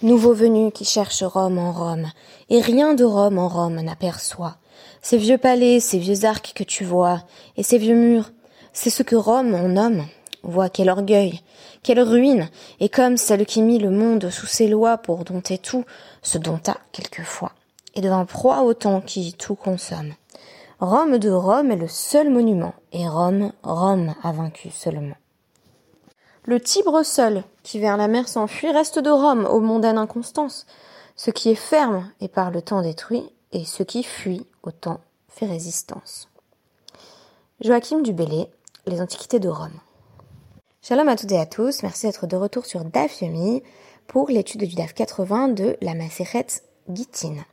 Nouveau venu qui cherche Rome en Rome, et rien de Rome en Rome n'aperçoit. Ces vieux palais, ces vieux arcs que tu vois, et ces vieux murs, c'est ce que Rome en nomme. Vois quel orgueil, quelle ruine, et comme celle qui mit le monde sous ses lois pour dompter tout, se dompta quelquefois, et devint proie au temps qui tout consomme. Rome de Rome est le seul monument, et Rome, Rome a vaincu seulement. Le Tibre seul, qui vers la mer s'enfuit, reste de Rome aux mondaine inconstance. Ce qui est ferme et par le temps détruit, et ce qui fuit au temps fait résistance. Joachim Dubélé, Les Antiquités de Rome. Shalom à toutes et à tous, merci d'être de retour sur DAF Yomi pour l'étude du DAF 80 de la Maseret Gittin,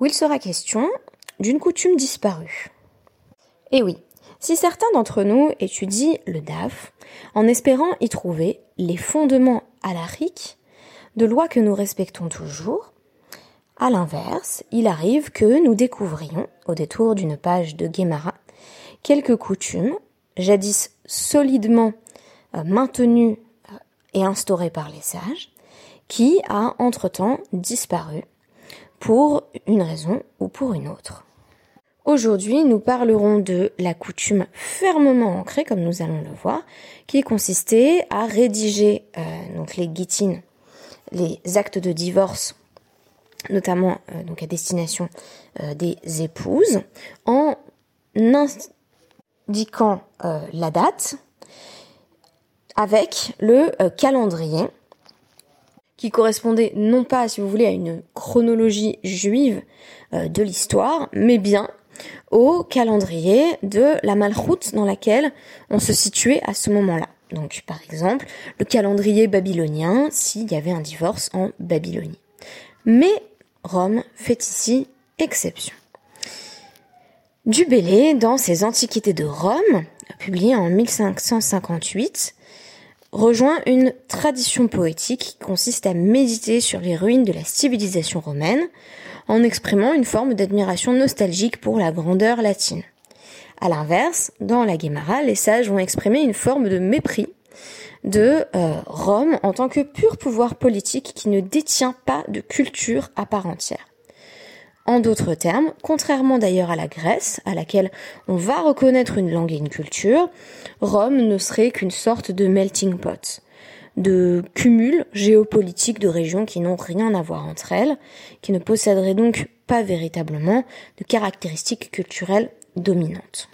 où il sera question d'une coutume disparue. Et oui, si certains d'entre nous étudient le DAF en espérant y trouver les fondements alariques de lois que nous respectons toujours, à l'inverse, il arrive que nous découvrions, au détour d'une page de Guémara, quelques coutumes, jadis solidement euh, maintenues euh, et instaurées par les sages, qui a entre-temps disparu pour une raison ou pour une autre. Aujourd'hui, nous parlerons de la coutume fermement ancrée, comme nous allons le voir, qui consistait à rédiger euh, donc les guitines, les actes de divorce, notamment euh, donc à destination euh, des épouses, en indiquant la date avec le calendrier qui correspondait non pas, si vous voulez, à une chronologie juive de l'histoire, mais bien au calendrier de la malchoute dans laquelle on se situait à ce moment-là. Donc par exemple, le calendrier babylonien s'il y avait un divorce en Babylonie. Mais Rome fait ici exception. Dubélé, dans ses Antiquités de Rome, publié en 1558, rejoint une tradition poétique qui consiste à méditer sur les ruines de la civilisation romaine, en exprimant une forme d'admiration nostalgique pour la grandeur latine. À l'inverse, dans la Guémara, les sages vont exprimer une forme de mépris de euh, Rome en tant que pur pouvoir politique qui ne détient pas de culture à part entière. En d'autres termes, contrairement d'ailleurs à la Grèce, à laquelle on va reconnaître une langue et une culture, Rome ne serait qu'une sorte de melting pot de cumul géopolitique de régions qui n'ont rien à voir entre elles, qui ne posséderaient donc pas véritablement de caractéristiques culturelles dominantes.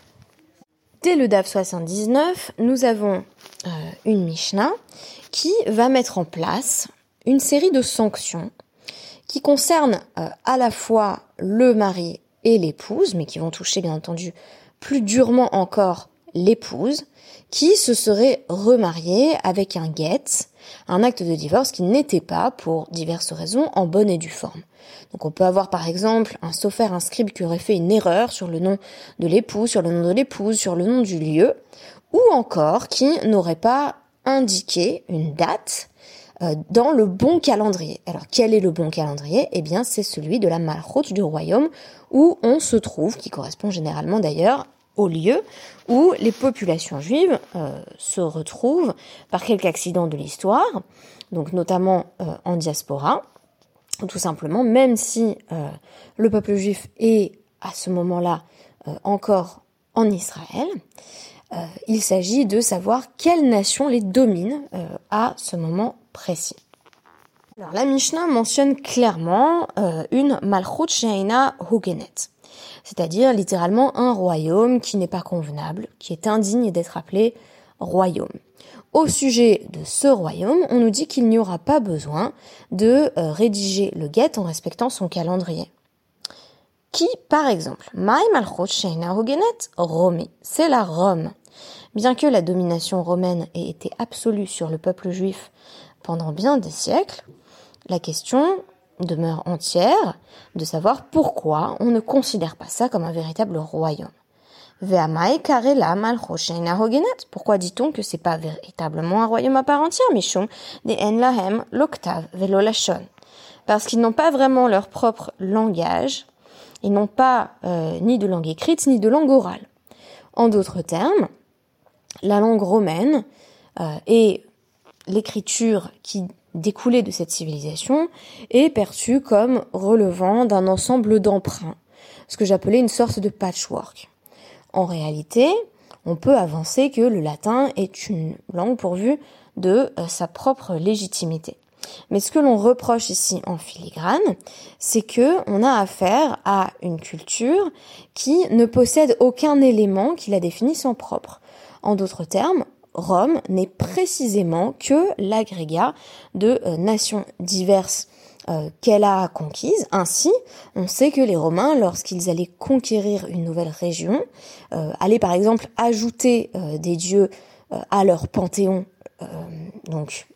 Dès le DAF 79, nous avons euh, une Mishnah qui va mettre en place une série de sanctions qui concernent euh, à la fois le mari et l'épouse, mais qui vont toucher bien entendu plus durement encore l'épouse, qui se serait remariée avec un get, un acte de divorce qui n'était pas, pour diverses raisons, en bonne et due forme. Donc on peut avoir par exemple un sophère, un scribe qui aurait fait une erreur sur le nom de l'époux, sur le nom de l'épouse, sur le nom du lieu, ou encore qui n'aurait pas indiqué une date euh, dans le bon calendrier. Alors quel est le bon calendrier? Eh bien c'est celui de la malroute du royaume où on se trouve, qui correspond généralement d'ailleurs au lieu où les populations juives euh, se retrouvent par quelque accident de l'histoire, donc notamment euh, en diaspora, tout simplement, même si euh, le peuple juif est à ce moment-là encore en Israël, il s'agit de savoir quelle nation les domine à ce moment précis. Alors la Mishnah mentionne clairement une Malchut Sheina Hugenet c'est-à-dire littéralement un royaume qui n'est pas convenable, qui est indigne d'être appelé royaume. Au sujet de ce royaume, on nous dit qu'il n'y aura pas besoin de euh, rédiger le guet en respectant son calendrier. Qui, par exemple, c'est la Rome. Bien que la domination romaine ait été absolue sur le peuple juif pendant bien des siècles, la question demeure entière de savoir pourquoi on ne considère pas ça comme un véritable royaume. Pourquoi dit-on que c'est pas véritablement un royaume à part entière, Mishum, des En l'octave, Velolachon? Parce qu'ils n'ont pas vraiment leur propre langage, ils n'ont pas euh, ni de langue écrite ni de langue orale. En d'autres termes, la langue romaine euh, et l'écriture qui découlé de cette civilisation est perçu comme relevant d'un ensemble d'emprunts, ce que j'appelais une sorte de patchwork. En réalité, on peut avancer que le latin est une langue pourvue de euh, sa propre légitimité. Mais ce que l'on reproche ici en filigrane, c'est que on a affaire à une culture qui ne possède aucun élément qui la définisse en propre. En d'autres termes, Rome n'est précisément que l'agrégat de euh, nations diverses euh, qu'elle a conquises. Ainsi, on sait que les Romains, lorsqu'ils allaient conquérir une nouvelle région, euh, allaient par exemple ajouter des dieux à leur panthéon, donc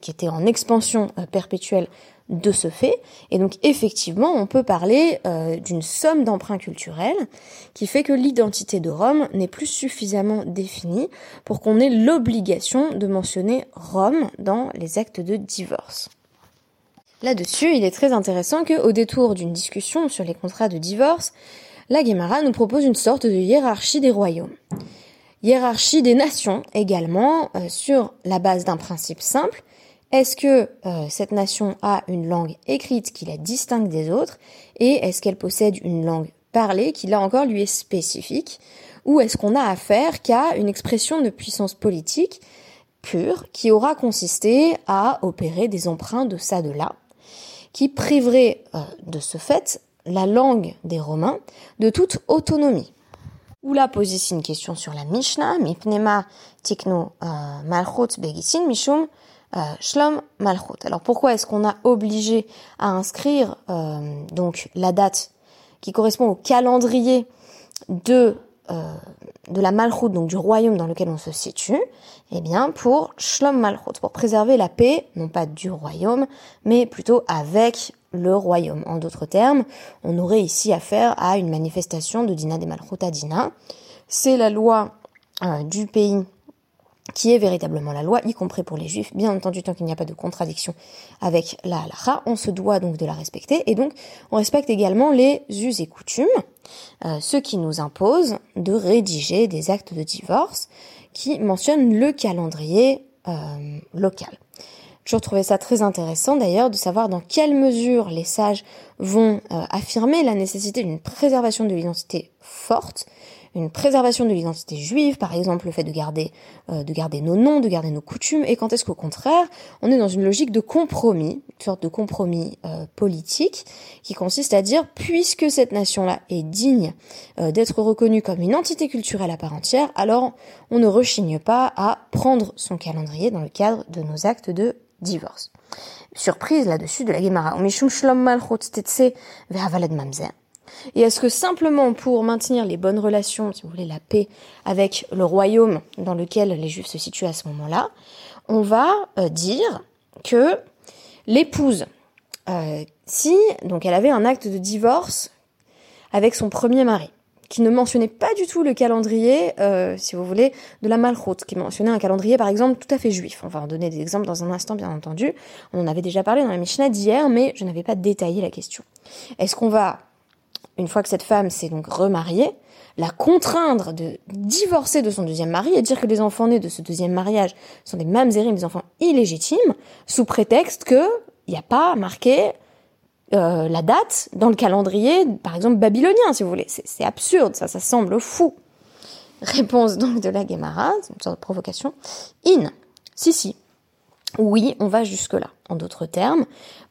qui était en expansion perpétuelle de ce fait. Et donc effectivement, on peut parler euh, d'une somme d'emprunts culturels qui fait que l'identité de Rome n'est plus suffisamment définie pour qu'on ait l'obligation de mentionner Rome dans les actes de divorce. Là-dessus, il est très intéressant que, au détour d'une discussion sur les contrats de divorce, la Guémara nous propose une sorte de hiérarchie des royaumes. Hiérarchie des nations également, euh, sur la base d'un principe simple, est-ce que euh, cette nation a une langue écrite qui la distingue des autres? Et est-ce qu'elle possède une langue parlée qui là encore lui est spécifique? Ou est-ce qu'on a affaire qu'à une expression de puissance politique pure qui aura consisté à opérer des emprunts de ça de là qui priverait euh, de ce fait la langue des Romains de toute autonomie? Ou là pose ici une question sur la Mishnah, Mipnema Tikno euh, Malchut Begisin Mishum euh, Shlom. Alors pourquoi est-ce qu'on a obligé à inscrire euh, donc la date qui correspond au calendrier de euh, de la Malchut, donc du royaume dans lequel on se situe, eh bien pour Shlom Malchut, pour préserver la paix, non pas du royaume, mais plutôt avec le royaume. En d'autres termes, on aurait ici affaire à une manifestation de Dina des Malchut à Dina. C'est la loi du pays qui est véritablement la loi, y compris pour les juifs. Bien entendu, tant qu'il n'y a pas de contradiction avec la halakha, on se doit donc de la respecter. Et donc, on respecte également les us et coutumes, euh, ce qui nous impose de rédiger des actes de divorce qui mentionnent le calendrier euh, local. Je trouvais ça très intéressant d'ailleurs de savoir dans quelle mesure les sages vont euh, affirmer la nécessité d'une préservation de l'identité forte une préservation de l'identité juive, par exemple le fait de garder, euh, de garder nos noms, de garder nos coutumes, et quand est-ce qu'au contraire, on est dans une logique de compromis, une sorte de compromis euh, politique, qui consiste à dire, puisque cette nation-là est digne euh, d'être reconnue comme une entité culturelle à part entière, alors on ne rechigne pas à prendre son calendrier dans le cadre de nos actes de divorce. Surprise là-dessus de la Gemara. Et est-ce que simplement pour maintenir les bonnes relations, si vous voulez, la paix avec le royaume dans lequel les Juifs se situent à ce moment-là, on va euh, dire que l'épouse, euh, si donc elle avait un acte de divorce avec son premier mari, qui ne mentionnait pas du tout le calendrier, euh, si vous voulez, de la Malchut, qui mentionnait un calendrier, par exemple, tout à fait juif. On va en donner des exemples dans un instant, bien entendu. On en avait déjà parlé dans la Mishnah d'hier, mais je n'avais pas détaillé la question. Est-ce qu'on va une fois que cette femme s'est donc remariée, la contraindre de divorcer de son deuxième mari et dire que les enfants nés de ce deuxième mariage sont des mamzerim, des enfants illégitimes, sous prétexte que il n'y a pas marqué euh, la date dans le calendrier, par exemple babylonien, si vous voulez. C'est absurde, ça, ça semble fou. Réponse donc de la Gemara, une sorte de provocation. In, si si. Oui, on va jusque-là. En d'autres termes,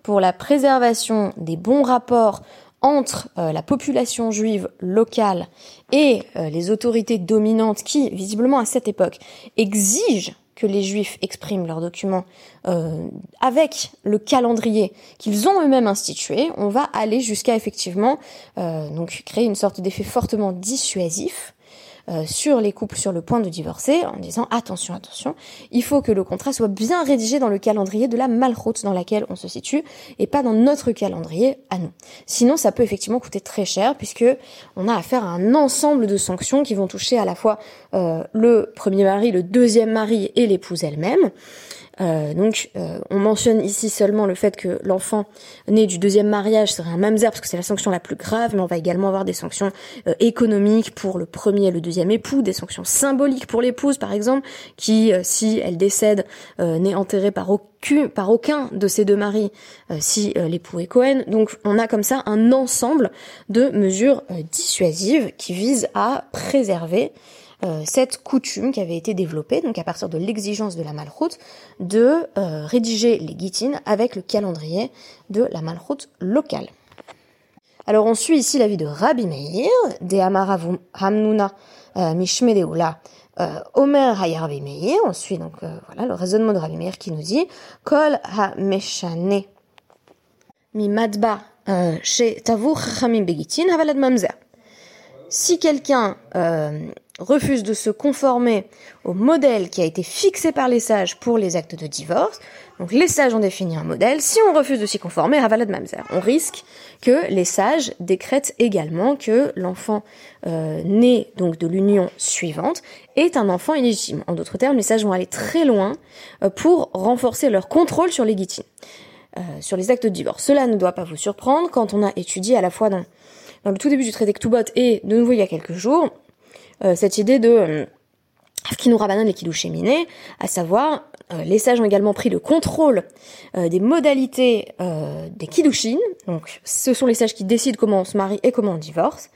pour la préservation des bons rapports entre euh, la population juive locale et euh, les autorités dominantes qui, visiblement à cette époque, exigent que les juifs expriment leurs documents euh, avec le calendrier qu'ils ont eux-mêmes institué, on va aller jusqu'à effectivement donc créer une sorte d'effet fortement dissuasif euh, sur les couples sur le point de divorcer en disant attention, attention, il faut que le contrat soit bien rédigé dans le calendrier de la malroute dans laquelle on se situe et pas dans notre calendrier à nous. Sinon, ça peut effectivement coûter très cher puisque on a affaire à un ensemble de sanctions qui vont toucher à la fois euh, le premier mari, le deuxième mari et l'épouse elle-même. Euh, donc, euh, on mentionne ici seulement le fait que l'enfant né du deuxième mariage serait un mamzer parce que c'est la sanction la plus grave, mais on va également avoir des sanctions euh, économiques pour le premier et le deuxième époux, des sanctions symboliques pour l'épouse, par exemple, qui, si elle décède, n'est enterrée par aucun, par aucun de ses deux maris, si l'époux est Cohen. Donc, on a comme ça un ensemble de mesures dissuasives qui visent à préserver euh, cette coutume qui avait été développée, donc à partir de l'exigence de la malroute, de euh, rédiger les guitines avec le calendrier de la malroute locale. Alors on suit ici l'avis de Rabbi Meir, de Amara Hamnuna euh, Mishmedeula, Omer Hayarbi Meir, on suit donc voilà le raisonnement de Rabbi Meir qui nous dit Kol ha meshane mi madba chez chachamim begitin havalad mamzer. Si quelqu'un refuse de se conformer au modèle qui a été fixé par les sages pour les actes de divorce, donc les sages ont défini un modèle, si on refuse de s'y conformer, Ravalad Mamzer, on risque que les sages décrètent également que l'enfant euh, né donc de l'union suivante est un enfant illégitime. En d'autres termes, les sages vont aller très loin euh, pour renforcer leur contrôle sur les guitines, euh, sur les actes de divorce. Cela ne doit pas vous surprendre quand on a étudié à la fois dans, le tout début du traité Ktubot et de nouveau il y a quelques jours, cette idée de euh, Kinu Rabanan et Kiddush à savoir euh, les sages ont également pris le contrôle euh, des modalités euh, des kiddushin. Donc, ce sont les sages qui décident comment on se marie et comment on divorce.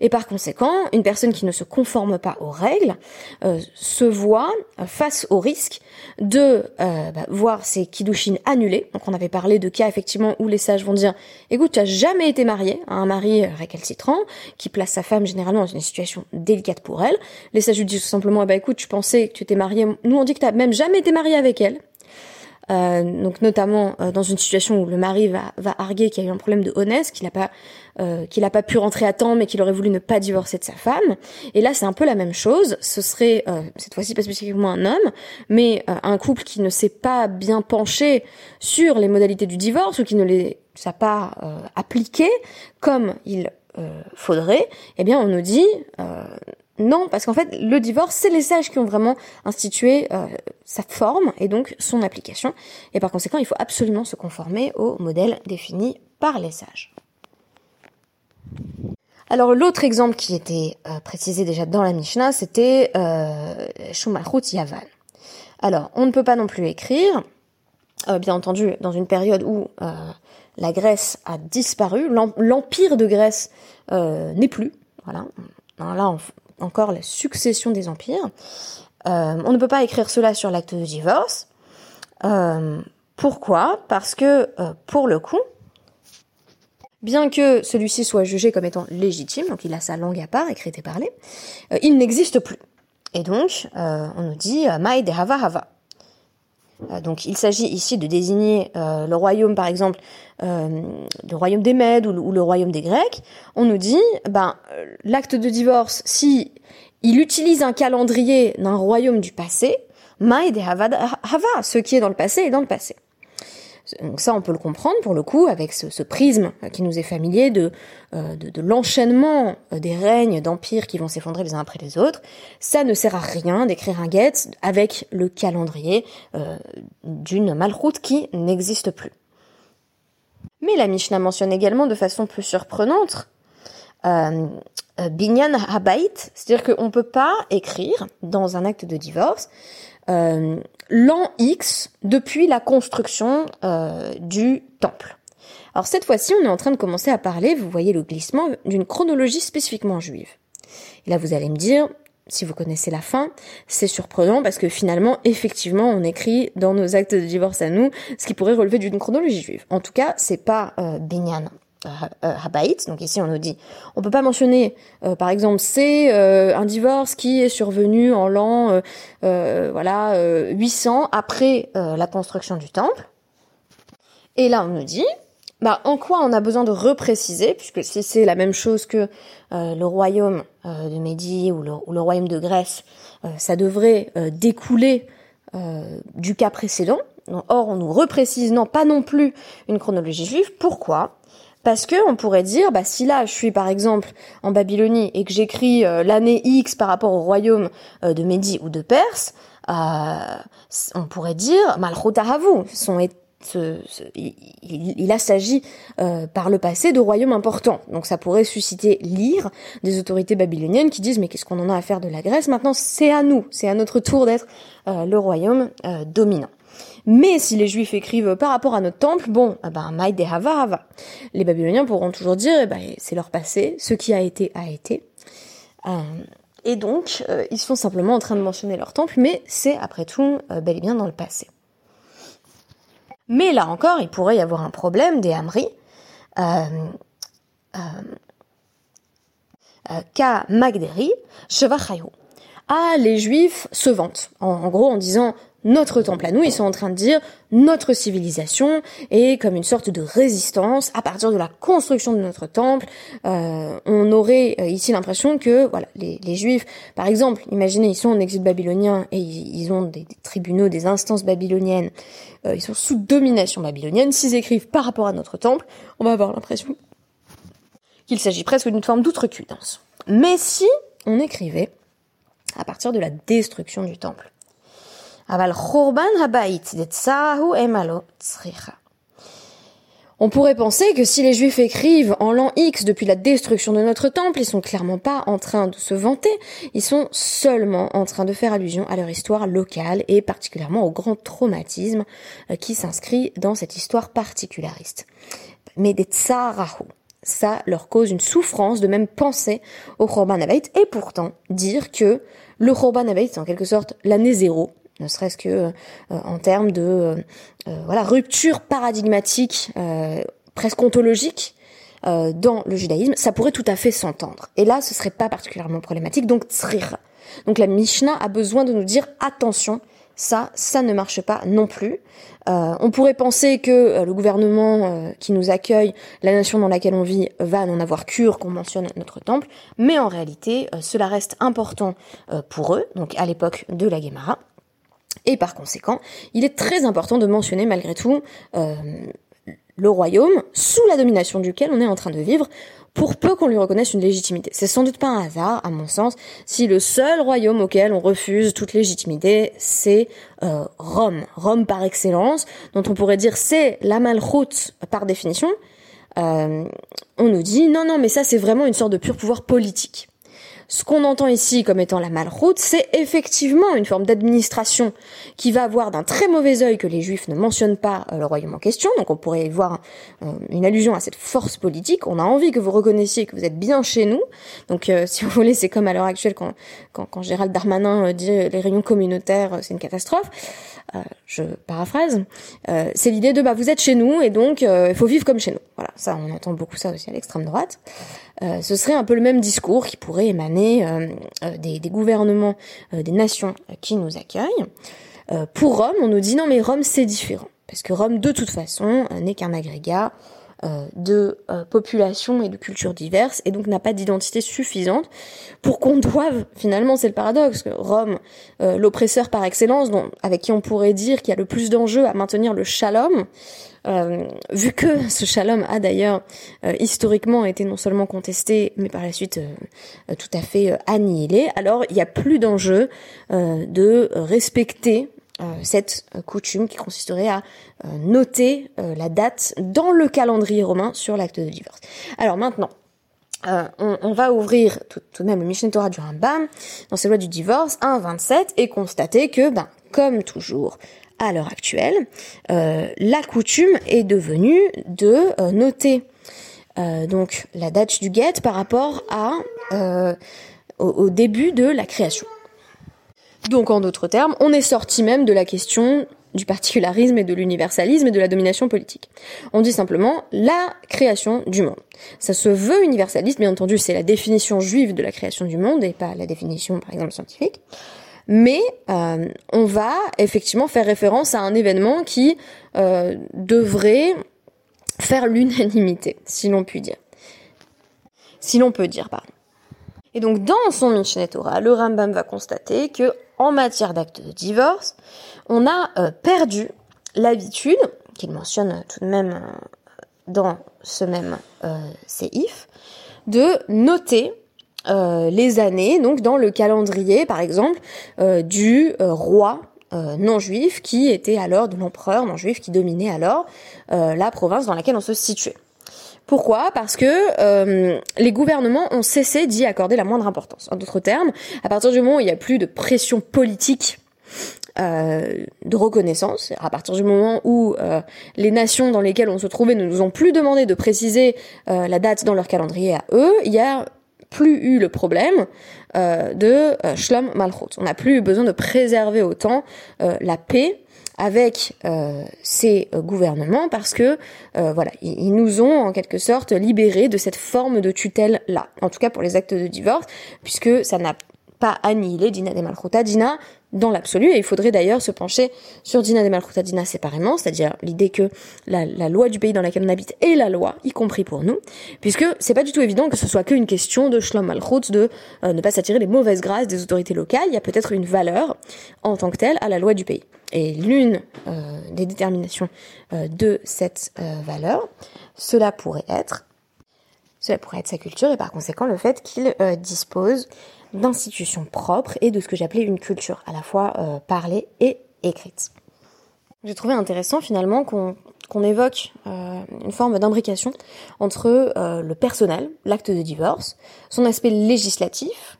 Et par conséquent, une personne qui ne se conforme pas aux règles se voit face au risque de bah, voir ses kiddushin annulés. Donc, on avait parlé de cas effectivement où les sages vont dire "Écoute, tu as jamais été marié à un mari récalcitrant qui place sa femme généralement dans une situation délicate pour elle." Les sages lui disent tout simplement "Bah écoute, tu pensais que tu étais marié. Nous on dit que tu même jamais été marié avec elle. Euh, donc notamment euh, dans une situation où le mari va, va arguer qu'il y a eu un problème de honnête, qu'il n'a pas euh, qu'il n'a pas pu rentrer à temps, mais qu'il aurait voulu ne pas divorcer de sa femme. Et là, c'est un peu la même chose. Ce serait cette fois-ci pas spécifiquement un homme, mais un couple qui ne s'est pas bien penché sur les modalités du divorce ou qui ne les a pas appliquées comme il faudrait. Eh bien, on nous dit non, parce qu'en fait, le divorce, c'est les sages qui ont vraiment institué sa forme et donc son application. Et par conséquent, il faut absolument se conformer au modèle défini par les sages. Alors l'autre exemple qui était euh, précisé déjà dans la Mishnah, c'était euh, Yavan. Alors, on ne peut pas non plus écrire, euh, bien entendu, dans une période où la Grèce a disparu, l'empire de Grèce n'est plus. Voilà. là, on, encore la succession des empires. Euh, on ne peut pas écrire cela sur l'acte de divorce. Euh, pourquoi? Parce que, euh, pour le coup, bien que celui-ci soit jugé comme étant légitime, donc il a sa langue à part, écrite et parlée, il n'existe plus. Et donc, on nous dit Maï de Hava Hava. Donc il s'agit ici de désigner le royaume, par exemple, le royaume des Mèdes ou le, royaume des Grecs. On nous dit, ben, l'acte de divorce, si il utilise un calendrier d'un royaume du passé, Maïd ce qui est dans le passé est dans le passé. Donc ça, on peut le comprendre pour le coup avec ce, prisme qui nous est familier de, euh, de, l'enchaînement des règnes d'empires qui vont s'effondrer les uns après les autres. Ça ne sert à rien d'écrire un get avec le calendrier euh, d'une malroute qui n'existe plus. Mais la Mishnah mentionne également de façon plus surprenante euh, euh, binyan habait, c'est-à-dire qu'on ne peut pas écrire dans un acte de divorce euh, l'an X depuis la construction du temple. Alors cette fois-ci, on est en train de commencer à parler, vous voyez le glissement, d'une chronologie spécifiquement juive. Et là, vous allez me dire, si vous connaissez la fin, c'est surprenant parce que finalement, effectivement, on écrit dans nos actes de divorce à nous ce qui pourrait relever d'une chronologie juive. En tout cas, c'est pas euh, binyan euh, Habait. Donc ici on nous dit, on peut pas mentionner, euh, par exemple, c'est euh, un divorce qui est survenu en l'an, voilà, 800 après la construction du temple. Et là on nous dit, bah en quoi on a besoin de repréciser, puisque si c'est la même chose que le royaume de Médie ou le, royaume de Grèce, ça devrait découler du cas précédent. Or, on nous reprécise non pas non plus une chronologie juive. Pourquoi? Parce que on pourrait dire, bah si là je suis par exemple en Babylonie et que j'écris euh, l'année X par rapport au royaume euh, de Médie ou de Perse, on pourrait dire Malchut sont il, a s'agi euh, par le passé de royaumes importants. Donc ça pourrait susciter l'ire des autorités babyloniennes qui disent mais qu'est-ce qu'on en a à faire de la Grèce? Maintenant c'est à nous, c'est à notre tour d'être euh, le royaume euh, dominant. Mais si les Juifs écrivent par rapport à notre temple, bon, eh ben de hava. Les Babyloniens pourront toujours dire ben, c'est leur passé, ce qui a été a été. et donc ils sont simplement en train de mentionner leur temple, mais c'est après tout bel et bien dans le passé. Mais là encore, il pourrait y avoir un problème des. Euh, euh, euh Ka Magderi, Ah, les Juifs se vantent. En, gros, en disant notre temple à nous, ils sont en train de dire notre civilisation est comme une sorte de résistance à partir de la construction de notre temple. Euh, on aurait euh, ici l'impression que voilà les, Juifs, par exemple, imaginez ils sont en exil babylonien et ils, ont des, tribunaux, des instances babyloniennes, euh, ils sont sous domination babylonienne. S'ils écrivent par rapport à notre temple, on va avoir l'impression qu'il s'agit presque d'une forme d'outrecuidance. Mais si on écrivait à partir de la destruction du temple, on pourrait penser que si les Juifs écrivent en l'an X depuis la destruction de notre temple, ils sont clairement pas en train de se vanter, ils sont seulement en train de faire allusion à leur histoire locale et particulièrement au grand traumatisme euh, qui s'inscrit dans cette histoire particulariste. Mais des tsarahu, ça leur cause une souffrance de même penser au Chorban Abait et pourtant dire que le Chorban Abait c'est en quelque sorte l'année zéro ne serait-ce que euh, en termes de euh, euh, voilà rupture paradigmatique presque ontologique dans le judaïsme, ça pourrait tout à fait s'entendre. Et là, ce serait pas particulièrement problématique. Donc tsrir. Donc la Mishnah a besoin de nous dire attention, ça, ça ne marche pas non plus. on pourrait penser que le gouvernement qui nous accueille, la nation dans laquelle on vit, va n'en avoir cure qu'on mentionne notre temple, mais en réalité, cela reste important pour eux, donc à l'époque de la Guémara. Et par conséquent, il est très important de mentionner malgré tout euh, le royaume sous la domination duquel on est en train de vivre, pour peu qu'on lui reconnaisse une légitimité. C'est sans doute pas un hasard, à mon sens, si le seul royaume auquel on refuse toute légitimité, c'est euh, Rome. Rome par excellence, dont on pourrait dire c'est la malchoute par définition. Euh, on nous dit non, non, mais ça c'est vraiment une sorte de pur pouvoir politique. Ce qu'on entend ici comme étant la malroute, c'est effectivement une forme d'administration qui va avoir d'un très mauvais œil que les juifs ne mentionnent pas euh, le royaume en question. Donc on pourrait voir euh, une allusion à cette force politique. On a envie que vous reconnaissiez que vous êtes bien chez nous. Donc euh, si vous voulez, c'est comme à l'heure actuelle quand, Gérald Darmanin dit les réunions communautaires, c'est une catastrophe. Je paraphrase. c'est l'idée de bah vous êtes chez nous et donc il faut vivre comme chez nous. Voilà, ça on entend beaucoup ça aussi à l'extrême droite. Euh, ce serait un peu le même discours qui pourrait émaner euh, euh, des, gouvernements des nations qui nous accueillent. pour Rome, on nous dit non mais Rome c'est différent, parce que Rome de toute façon n'est qu'un agrégat de populations et de cultures diverses et donc n'a pas d'identité suffisante pour qu'on doive finalement c'est le paradoxe que Rome l'oppresseur par excellence dont, avec qui on pourrait dire qu'il y a le plus d'enjeux à maintenir le shalom euh, vu que ce shalom a d'ailleurs euh, historiquement été non seulement contesté, mais par la suite euh, tout à fait annihilé, alors il n'y a plus d'enjeu de respecter cette coutume qui consisterait à noter la date dans le calendrier romain sur l'acte de divorce. Alors maintenant, on, va ouvrir tout, de même le Mishneh Torah du Rambam dans ses lois du divorce 1.27 et constater que, ben, comme toujours, à l'heure actuelle, euh, la coutume est devenue de euh, noter euh, donc la date du guet par rapport à au, début de la création. Donc en d'autres termes, on est sorti même de la question du particularisme et de l'universalisme et de la domination politique. On dit simplement la création du monde. Ça se veut universaliste, bien entendu, c'est la définition juive de la création du monde et pas la définition, par exemple, scientifique mais euh, on va effectivement faire référence à un événement qui euh, devrait faire l'unanimité, si l'on peut dire. Si l'on peut dire, pardon. Et donc dans son Mishneh le Rambam va constater que en matière d'acte de divorce, on a euh, perdu l'habitude, qu'il mentionne tout de même dans ce même séif, de noter les années, donc dans le calendrier, par exemple, du roi non juif qui était alors de l'empereur non juif qui dominait alors la province dans laquelle on se situait. Pourquoi? Parce que euh, les gouvernements ont cessé d'y accorder la moindre importance. En d'autres termes, à partir du moment où il n'y a plus de pression politique euh, de reconnaissance, à partir du moment où euh, les nations dans lesquelles on se trouvait ne nous ont plus demandé de préciser la date dans leur calendrier à eux, il y a plus eu le problème de Shlom Malchut. On n'a plus eu besoin de préserver autant la paix avec euh, ces euh, gouvernements parce que euh, voilà, ils, nous ont en quelque sorte libérés de cette forme de tutelle là. En tout cas pour les actes de divorce, puisque ça n'a pas annihilé Dina de Malchouta Dina dans l'absolu, et il faudrait d'ailleurs se pencher sur Dina de Malchouta Dina séparément, c'est-à-dire l'idée que la, loi du pays dans lequel on habite est la loi, y compris pour nous, puisque c'est pas du tout évident que ce soit qu'une question de Shlom Malchut, de ne pas s'attirer les mauvaises grâces des autorités locales, il y a peut-être une valeur en tant que telle à la loi du pays. Et l'une euh, des déterminations euh, de cette euh, valeur, cela pourrait être, cela pourrait être sa culture et par conséquent le fait qu'il dispose d'institutions propres et de ce que j'appelais une culture, à la fois parlée et écrite. J'ai trouvé intéressant finalement qu'on évoque une forme d'imbrication entre le personnel, l'acte de divorce, son aspect législatif,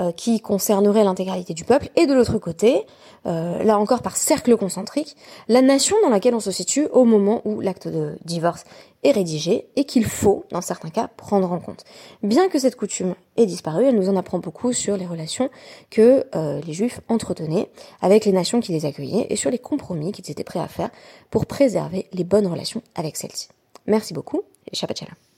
euh, qui concernerait l'intégralité du peuple, et de l'autre côté, euh, là encore par cercle concentrique, la nation dans laquelle on se situe au moment où l'acte de divorce est rédigé et qu'il faut, dans certains cas, prendre en compte. Bien que cette coutume ait disparu, elle nous en apprend beaucoup sur les relations que euh, les juifs entretenaient avec les nations qui les accueillaient et sur les compromis qu'ils étaient prêts à faire pour préserver les bonnes relations avec celles-ci. Merci beaucoup et Shabbat Shalom.